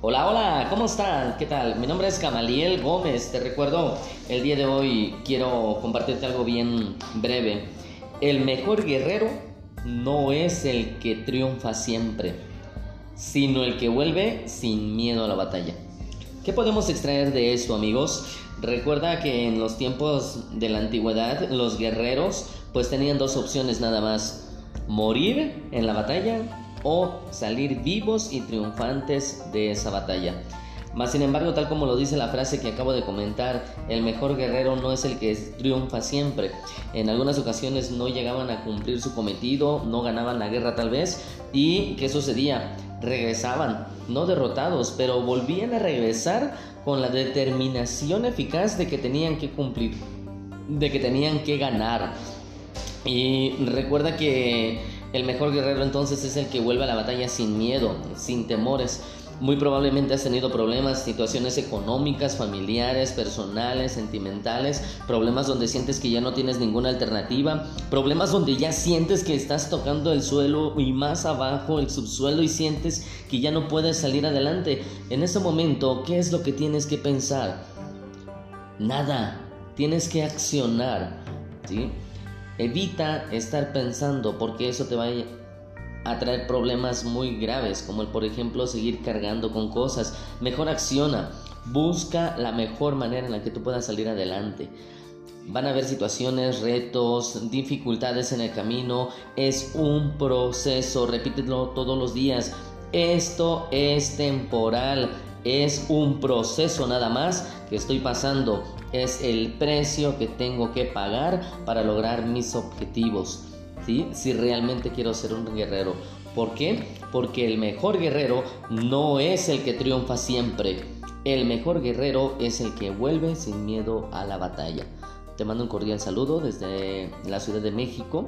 Hola, hola, ¿cómo están? ¿Qué tal? Mi nombre es Gamaliel Gómez. Te recuerdo, el día de hoy quiero compartirte algo bien breve. El mejor guerrero no es el que triunfa siempre, sino el que vuelve sin miedo a la batalla. ¿Qué podemos extraer de esto, amigos? Recuerda que en los tiempos de la antigüedad los guerreros pues tenían dos opciones nada más, morir en la batalla o salir vivos y triunfantes de esa batalla. Mas sin embargo, tal como lo dice la frase que acabo de comentar, el mejor guerrero no es el que triunfa siempre. En algunas ocasiones no llegaban a cumplir su cometido, no ganaban la guerra tal vez. ¿Y qué sucedía? Regresaban, no derrotados, pero volvían a regresar con la determinación eficaz de que tenían que cumplir, de que tenían que ganar. Y recuerda que el mejor guerrero entonces es el que vuelve a la batalla sin miedo, sin temores. Muy probablemente has tenido problemas, situaciones económicas, familiares, personales, sentimentales, problemas donde sientes que ya no tienes ninguna alternativa, problemas donde ya sientes que estás tocando el suelo y más abajo el subsuelo y sientes que ya no puedes salir adelante. En ese momento, ¿qué es lo que tienes que pensar? Nada, tienes que accionar, ¿sí? Evita estar pensando porque eso te va a traer problemas muy graves, como el por ejemplo seguir cargando con cosas. Mejor acciona, busca la mejor manera en la que tú puedas salir adelante. Van a haber situaciones, retos, dificultades en el camino. Es un proceso, repítelo todos los días. Esto es temporal, es un proceso nada más que estoy pasando es el precio que tengo que pagar para lograr mis objetivos. ¿sí? Si realmente quiero ser un guerrero. ¿Por qué? Porque el mejor guerrero no es el que triunfa siempre. El mejor guerrero es el que vuelve sin miedo a la batalla. Te mando un cordial saludo desde la Ciudad de México.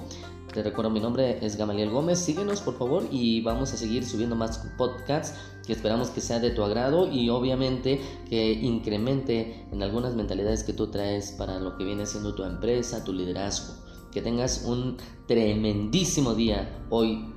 Te recuerdo mi nombre es Gamaliel Gómez. Síguenos por favor y vamos a seguir subiendo más podcasts que esperamos que sea de tu agrado y obviamente que incremente en algunas mentalidades que tú traes para lo que viene siendo tu empresa, tu liderazgo. Que tengas un tremendísimo día hoy